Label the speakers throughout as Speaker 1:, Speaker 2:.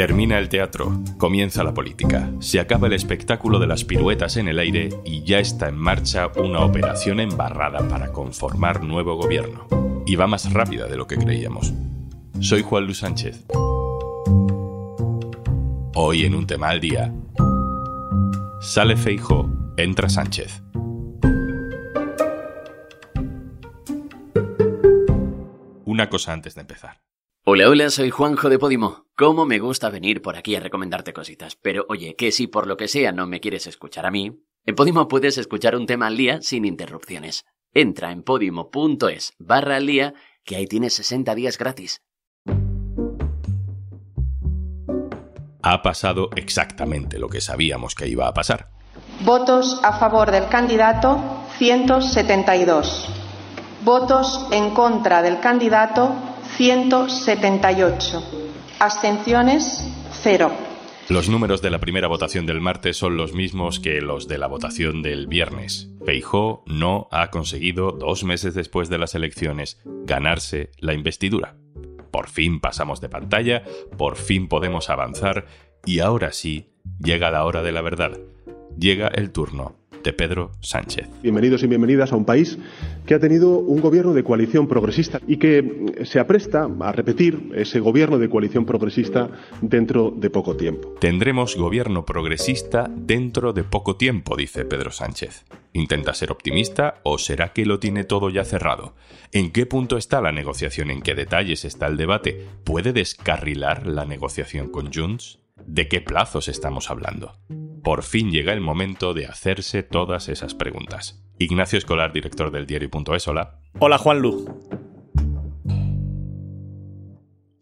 Speaker 1: Termina el teatro, comienza la política, se acaba el espectáculo de las piruetas en el aire y ya está en marcha una operación embarrada para conformar nuevo gobierno. Y va más rápida de lo que creíamos. Soy Juan Luis Sánchez. Hoy en un tema al día. Sale Feijo, entra Sánchez. Una cosa antes de empezar.
Speaker 2: Hola, hola, soy Juanjo de Podimo. Cómo me gusta venir por aquí a recomendarte cositas. Pero oye, que si por lo que sea no me quieres escuchar a mí, en Podimo puedes escuchar un tema al día sin interrupciones. Entra en podimo.es barra al día, que ahí tienes 60 días gratis.
Speaker 1: Ha pasado exactamente lo que sabíamos que iba a pasar.
Speaker 3: Votos a favor del candidato 172. Votos en contra del candidato 178. Abstenciones cero.
Speaker 1: Los números de la primera votación del martes son los mismos que los de la votación del viernes. Feijó no ha conseguido, dos meses después de las elecciones, ganarse la investidura. Por fin pasamos de pantalla, por fin podemos avanzar y ahora sí llega la hora de la verdad. Llega el turno de Pedro Sánchez.
Speaker 4: Bienvenidos y bienvenidas a un país que ha tenido un gobierno de coalición progresista y que se apresta a repetir ese gobierno de coalición progresista dentro de poco tiempo.
Speaker 1: Tendremos gobierno progresista dentro de poco tiempo, dice Pedro Sánchez. ¿Intenta ser optimista o será que lo tiene todo ya cerrado? ¿En qué punto está la negociación? ¿En qué detalles está el debate? ¿Puede descarrilar la negociación con Junts? ¿De qué plazos estamos hablando? Por fin llega el momento de hacerse todas esas preguntas. Ignacio Escolar, director del diario.es, hola.
Speaker 5: Hola Juanlu.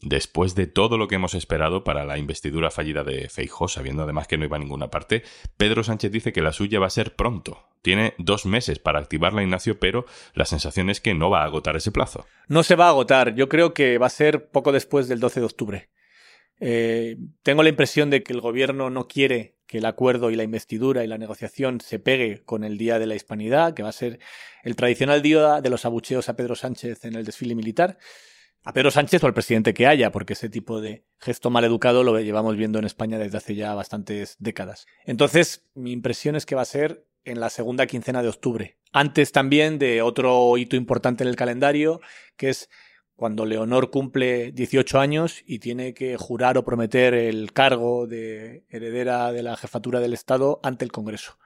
Speaker 1: Después de todo lo que hemos esperado para la investidura fallida de Feijó, sabiendo además que no iba a ninguna parte, Pedro Sánchez dice que la suya va a ser pronto. Tiene dos meses para activarla, Ignacio, pero la sensación es que no va a agotar ese plazo.
Speaker 5: No se va a agotar. Yo creo que va a ser poco después del 12 de octubre. Eh, tengo la impresión de que el gobierno no quiere que el acuerdo y la investidura y la negociación se pegue con el Día de la Hispanidad, que va a ser el tradicional día de los abucheos a Pedro Sánchez en el desfile militar. A Pedro Sánchez o al presidente que haya, porque ese tipo de gesto mal educado lo llevamos viendo en España desde hace ya bastantes décadas. Entonces, mi impresión es que va a ser en la segunda quincena de octubre. Antes también de otro hito importante en el calendario, que es cuando Leonor cumple 18 años y tiene que jurar o prometer el cargo de heredera de la jefatura del Estado ante el Congreso.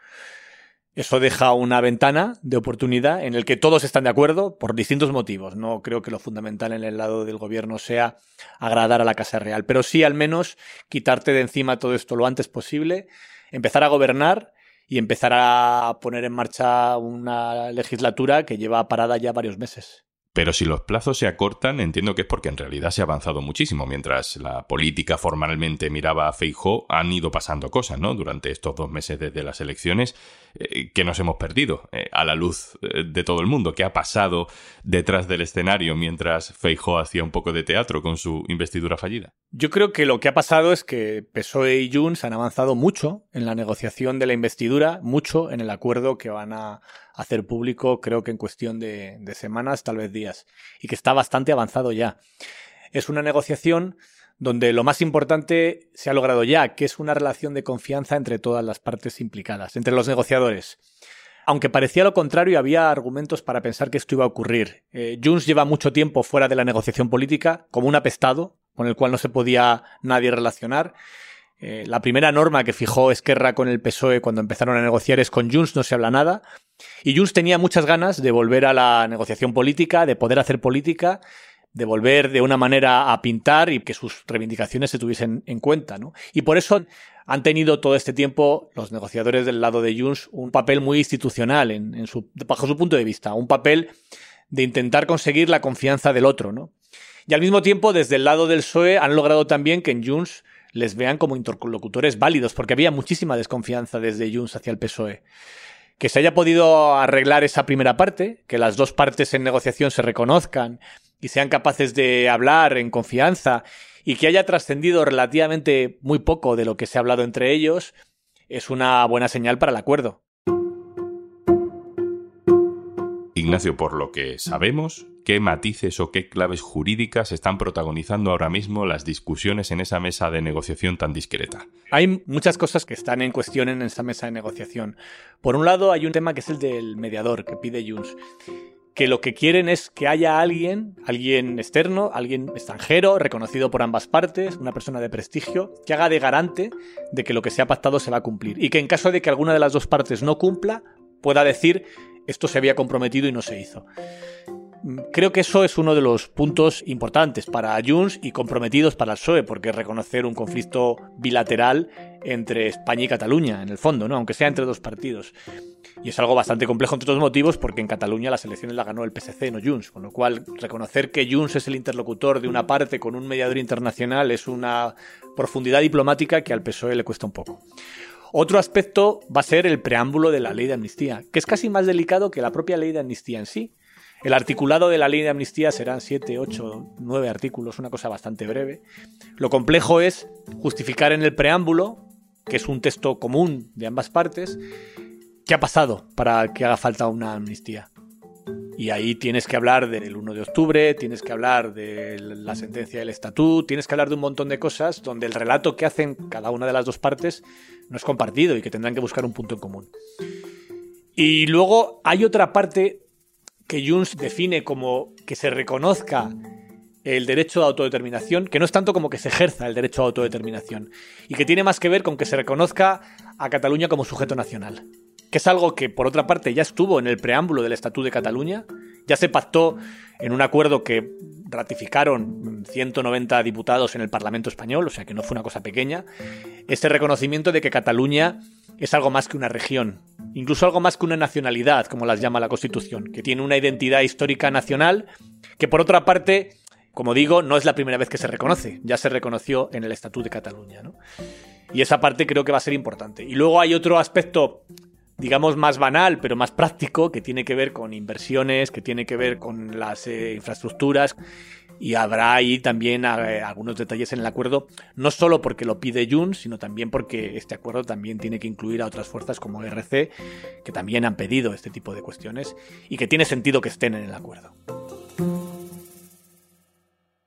Speaker 5: Eso deja una ventana de oportunidad en el que todos están de acuerdo por distintos motivos. No creo que lo fundamental en el lado del gobierno sea agradar a la Casa Real, pero sí al menos quitarte de encima todo esto lo antes posible, empezar a gobernar y empezar a poner en marcha una legislatura que lleva parada ya varios meses.
Speaker 1: Pero si los plazos se acortan, entiendo que es porque en realidad se ha avanzado muchísimo. Mientras la política formalmente miraba a Feijó, han ido pasando cosas, ¿no? Durante estos dos meses desde las elecciones, eh, que nos hemos perdido eh, a la luz eh, de todo el mundo. ¿Qué ha pasado detrás del escenario mientras Feijó hacía un poco de teatro con su investidura fallida?
Speaker 5: Yo creo que lo que ha pasado es que PSOE y Junts han avanzado mucho en la negociación de la investidura, mucho en el acuerdo que van a hacer público, creo que en cuestión de, semanas, tal vez días, y que está bastante avanzado ya. Es una negociación donde lo más importante se ha logrado ya, que es una relación de confianza entre todas las partes implicadas, entre los negociadores. Aunque parecía lo contrario, había argumentos para pensar que esto iba a ocurrir. Eh, Junts lleva mucho tiempo fuera de la negociación política, como un apestado, con el cual no se podía nadie relacionar. Eh, la primera norma que fijó Esquerra con el PSOE cuando empezaron a negociar es con Junts no se habla nada. Y Junts tenía muchas ganas de volver a la negociación política, de poder hacer política, de volver de una manera a pintar y que sus reivindicaciones se tuviesen en cuenta. ¿no? Y por eso han tenido todo este tiempo los negociadores del lado de Junts un papel muy institucional en, su, bajo su punto de vista, un papel de intentar conseguir la confianza del otro. ¿no? Y al mismo tiempo, desde el lado del PSOE han logrado también que en Junts les vean como interlocutores válidos, porque había muchísima desconfianza desde Junts hacia el PSOE. Que se haya podido arreglar esa primera parte, que las dos partes en negociación se reconozcan y sean capaces de hablar en confianza y que haya trascendido relativamente muy poco de lo que se ha hablado entre ellos, es una buena señal para el acuerdo.
Speaker 1: Ignacio, por lo que sabemos, ¿qué matices o qué claves jurídicas están protagonizando ahora mismo las discusiones en esa mesa de negociación tan discreta?
Speaker 5: Hay muchas cosas que están en cuestión en esa mesa de negociación. Por un lado, hay un tema que es el del mediador que pide Junts que lo que quieren es que haya alguien, alguien externo, alguien extranjero, reconocido por ambas partes, una persona de prestigio, que haga de garante de que lo que se ha pactado se va a cumplir. Y que en caso de que alguna de las dos partes no cumpla, pueda decir esto se había comprometido y no se hizo. Creo que eso es uno de los puntos importantes para Junts y comprometidos para el PSOE, porque reconocer un conflicto bilateral entre España y Cataluña, en el fondo, ¿no? aunque sea entre dos partidos. Y es algo bastante complejo entre otros motivos, porque en Cataluña las elecciones las ganó el PSC, no Junts, con lo cual reconocer que Junts es el interlocutor de una parte con un mediador internacional es una profundidad diplomática que al PSOE le cuesta un poco. Otro aspecto va a ser el preámbulo de la ley de amnistía, que es casi más delicado que la propia ley de amnistía en sí el articulado de la ley de amnistía serán 7, 8, 9 artículos, una cosa bastante breve. Lo complejo es justificar en el preámbulo, que es un texto común de ambas partes, qué ha pasado para que haga falta una amnistía. Y ahí tienes que hablar del 1 de octubre, tienes que hablar de la sentencia del estatuto, tienes que hablar de un montón de cosas donde el relato que hacen cada una de las dos partes no es compartido y que tendrán que buscar un punto en común. Y luego hay otra parte que Junts define como que se reconozca el derecho de autodeterminación, que no es tanto como que se ejerza el derecho a autodeterminación, y que tiene más que ver con que se reconozca a Cataluña como sujeto nacional, que es algo que por otra parte ya estuvo en el preámbulo del Estatuto de Cataluña, ya se pactó en un acuerdo que ratificaron 190 diputados en el Parlamento español, o sea que no fue una cosa pequeña, este reconocimiento de que Cataluña es algo más que una región, incluso algo más que una nacionalidad, como las llama la Constitución, que tiene una identidad histórica nacional que por otra parte, como digo, no es la primera vez que se reconoce, ya se reconoció en el Estatuto de Cataluña. Y esa parte creo que va a ser importante. Y luego hay otro aspecto digamos, más banal, pero más práctico, que tiene que ver con inversiones, que tiene que ver con las eh, infraestructuras y habrá ahí también eh, algunos detalles en el acuerdo, no solo porque lo pide Junts, sino también porque este acuerdo también tiene que incluir a otras fuerzas como RC, que también han pedido este tipo de cuestiones y que tiene sentido que estén en el acuerdo.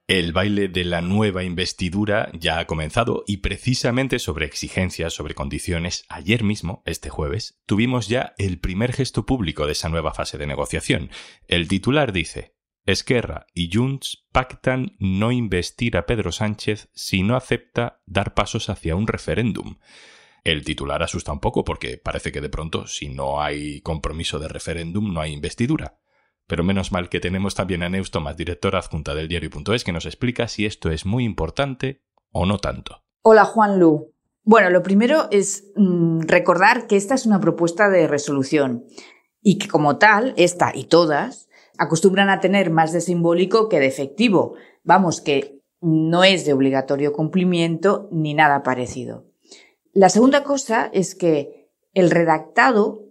Speaker 1: El baile de la nueva investidura ya ha comenzado y precisamente sobre exigencias, sobre condiciones, ayer mismo, este jueves, tuvimos ya el primer gesto público de esa nueva fase de negociación. El titular dice, Esquerra y Junts pactan no investir a Pedro Sánchez si no acepta dar pasos hacia un referéndum. El titular asusta un poco porque parece que de pronto si no hay compromiso de referéndum no hay investidura. Pero menos mal que tenemos también a Neus Tomás, directora adjunta del diario.es, que nos explica si esto es muy importante o no tanto.
Speaker 6: Hola Juan Lu. Bueno, lo primero es mm, recordar que esta es una propuesta de resolución y que como tal, esta y todas, acostumbran a tener más de simbólico que de efectivo. Vamos, que no es de obligatorio cumplimiento ni nada parecido. La segunda cosa es que el redactado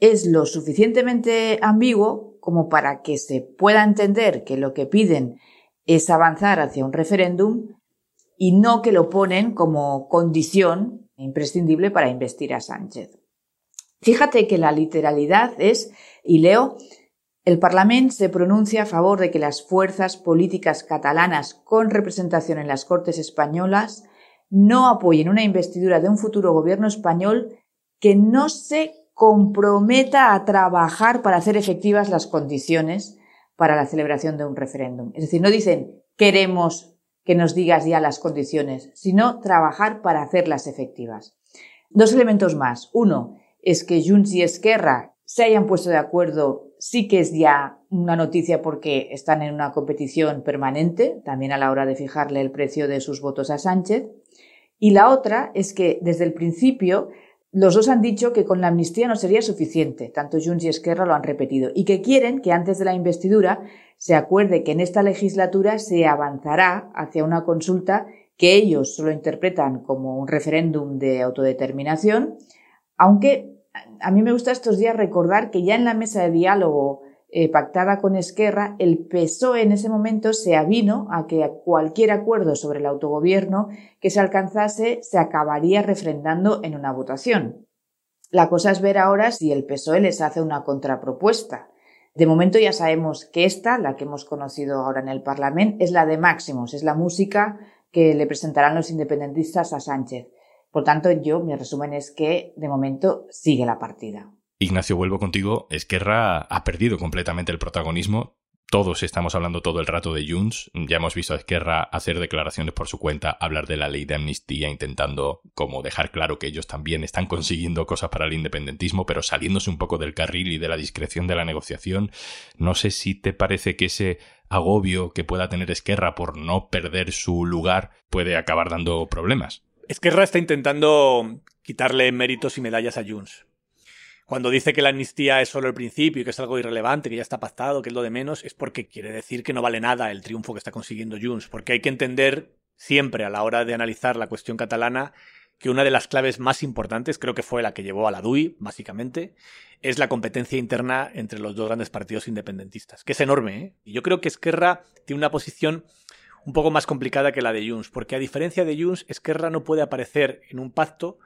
Speaker 6: es lo suficientemente ambiguo como para que se pueda entender que lo que piden es avanzar hacia un referéndum y no que lo ponen como condición imprescindible para investir a Sánchez. Fíjate que la literalidad es, y leo, el Parlamento se pronuncia a favor de que las fuerzas políticas catalanas con representación en las Cortes españolas no apoyen una investidura de un futuro gobierno español que no se comprometa a trabajar para hacer efectivas las condiciones para la celebración de un referéndum. Es decir, no dicen queremos que nos digas ya las condiciones, sino trabajar para hacerlas efectivas. Dos elementos más. Uno es que Junts y Esquerra se hayan puesto de acuerdo sí que es ya una noticia porque están en una competición permanente, también a la hora de fijarle el precio de sus votos a Sánchez. Y la otra es que desde el principio los dos han dicho que con la amnistía no sería suficiente, tanto Junts y Esquerra lo han repetido, y que quieren que antes de la investidura se acuerde que en esta legislatura se avanzará hacia una consulta que ellos solo interpretan como un referéndum de autodeterminación, aunque a mí me gusta estos días recordar que ya en la mesa de diálogo eh, pactada con Esquerra, el PSOE en ese momento se avino a que cualquier acuerdo sobre el autogobierno que se alcanzase se acabaría refrendando en una votación. La cosa es ver ahora si el PSOE les hace una contrapropuesta. De momento ya sabemos que esta, la que hemos conocido ahora en el Parlamento, es la de Máximos, es la música que le presentarán los independentistas a Sánchez. Por tanto, yo, mi resumen es que de momento sigue la partida.
Speaker 1: Ignacio, vuelvo contigo. Esquerra ha perdido completamente el protagonismo todos estamos hablando todo el rato de Junts. Ya hemos visto a Esquerra hacer declaraciones por su cuenta, hablar de la ley de amnistía, intentando como dejar claro que ellos también están consiguiendo cosas para el independentismo, pero saliéndose un poco del carril y de la discreción de la negociación. No sé si te parece que ese agobio que pueda tener Esquerra por no perder su lugar puede acabar dando problemas.
Speaker 5: Esquerra está intentando quitarle méritos y medallas a Junts cuando dice que la amnistía es solo el principio y que es algo irrelevante, que ya está pactado, que es lo de menos, es porque quiere decir que no vale nada el triunfo que está consiguiendo Junts, porque hay que entender siempre a la hora de analizar la cuestión catalana que una de las claves más importantes, creo que fue la que llevó a la DUI, básicamente, es la competencia interna entre los dos grandes partidos independentistas, que es enorme. ¿eh? Y yo creo que Esquerra tiene una posición un poco más complicada que la de Junts, porque a diferencia de Junts, Esquerra no puede aparecer en un pacto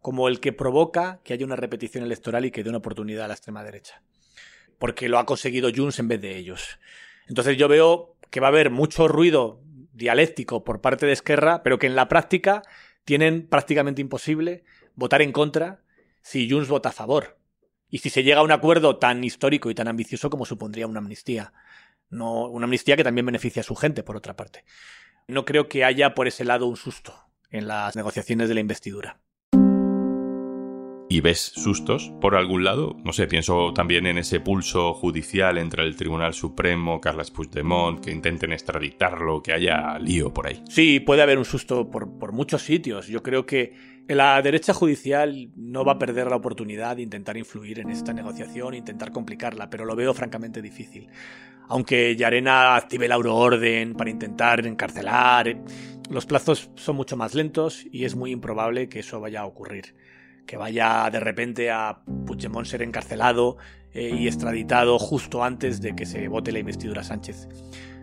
Speaker 5: como el que provoca que haya una repetición electoral y que dé una oportunidad a la extrema derecha. Porque lo ha conseguido Junts en vez de ellos. Entonces yo veo que va a haber mucho ruido dialéctico por parte de Esquerra, pero que en la práctica tienen prácticamente imposible votar en contra si Junts vota a favor. Y si se llega a un acuerdo tan histórico y tan ambicioso como supondría una amnistía. No, una amnistía que también beneficia a su gente, por otra parte. No creo que haya por ese lado un susto en las negociaciones de la investidura
Speaker 1: y ves sustos por algún lado. No sé, pienso también en ese pulso judicial entre el Tribunal Supremo, Carles Puigdemont, que intenten extraditarlo, que haya lío por ahí.
Speaker 5: Sí, puede haber un susto por, por muchos sitios. Yo creo que la derecha judicial no va a perder la oportunidad de intentar influir en esta negociación, intentar complicarla, pero lo veo francamente difícil. Aunque Yarena active la euroorden para intentar encarcelar, los plazos son mucho más lentos y es muy improbable que eso vaya a ocurrir que vaya de repente a Puigdemont ser encarcelado eh, y extraditado justo antes de que se vote la investidura Sánchez.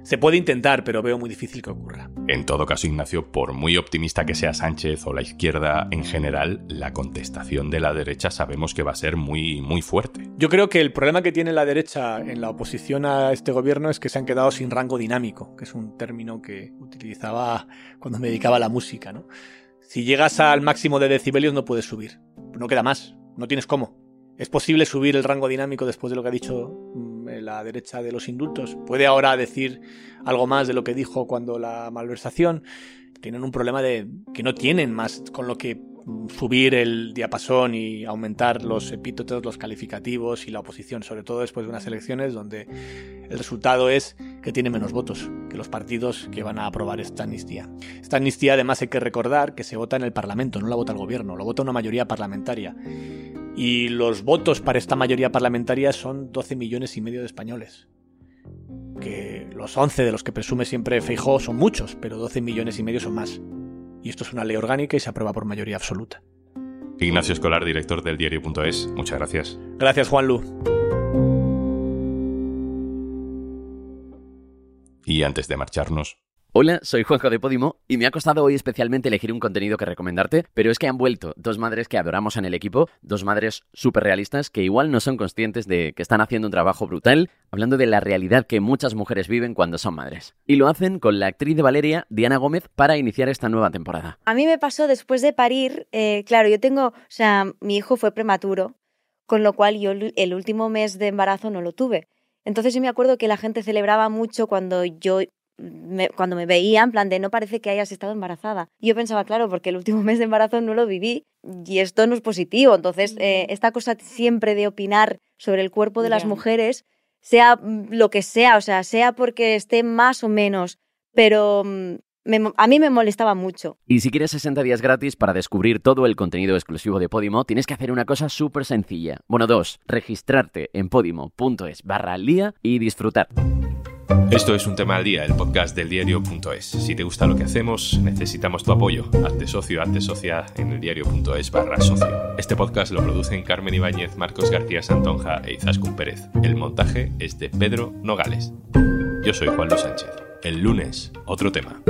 Speaker 5: Se puede intentar, pero veo muy difícil que ocurra.
Speaker 1: En todo caso, Ignacio, por muy optimista que sea Sánchez o la izquierda en general, la contestación de la derecha sabemos que va a ser muy, muy fuerte.
Speaker 5: Yo creo que el problema que tiene la derecha en la oposición a este gobierno es que se han quedado sin rango dinámico, que es un término que utilizaba cuando me dedicaba a la música, ¿no? Si llegas al máximo de decibelios no puedes subir. No queda más. No tienes cómo. ¿Es posible subir el rango dinámico después de lo que ha dicho mm, la derecha de los indultos? ¿Puede ahora decir algo más de lo que dijo cuando la malversación? Tienen un problema de que no tienen más con lo que subir el diapasón y aumentar los epítetos, los calificativos y la oposición, sobre todo después de unas elecciones donde el resultado es que tiene menos votos que los partidos que van a aprobar esta amnistía. Esta amnistía además hay que recordar que se vota en el Parlamento, no la vota el gobierno, lo vota una mayoría parlamentaria. Y los votos para esta mayoría parlamentaria son 12 millones y medio de españoles. Que los 11 de los que presume siempre Feijó son muchos, pero 12 millones y medio son más y esto es una ley orgánica y se aprueba por mayoría absoluta.
Speaker 1: Ignacio Escolar, director del diario.es, muchas gracias.
Speaker 5: Gracias, Juan Lu.
Speaker 1: Y antes de marcharnos,
Speaker 2: Hola, soy Juanjo de Podimo y me ha costado hoy especialmente elegir un contenido que recomendarte, pero es que han vuelto dos madres que adoramos en el equipo, dos madres súper realistas que igual no son conscientes de que están haciendo un trabajo brutal, hablando de la realidad que muchas mujeres viven cuando son madres. Y lo hacen con la actriz de Valeria, Diana Gómez, para iniciar esta nueva temporada.
Speaker 7: A mí me pasó después de parir, eh, claro, yo tengo, o sea, mi hijo fue prematuro, con lo cual yo el último mes de embarazo no lo tuve. Entonces yo me acuerdo que la gente celebraba mucho cuando yo cuando me veía, en plan de no parece que hayas estado embarazada. Yo pensaba, claro, porque el último mes de embarazo no lo viví y esto no es positivo. Entonces, eh, esta cosa siempre de opinar sobre el cuerpo de las mujeres, sea mm, lo que sea, o sea, sea porque esté más o menos, pero a mí me molestaba mucho.
Speaker 2: Y si quieres 60 días gratis para descubrir todo el contenido exclusivo de Podimo, tienes que hacer una cosa súper sencilla. Bueno, dos, registrarte en podimo.es barra al día y disfrutar.
Speaker 1: Esto es un tema al día, el podcast del diario.es. Si te gusta lo que hacemos, necesitamos tu apoyo. Hazte socio, hazte socia en el diario.es barra socio. Este podcast lo producen Carmen Ibáñez, Marcos García Santonja e Izaskun Pérez. El montaje es de Pedro Nogales. Yo soy Juan Luis Sánchez. El lunes, otro tema.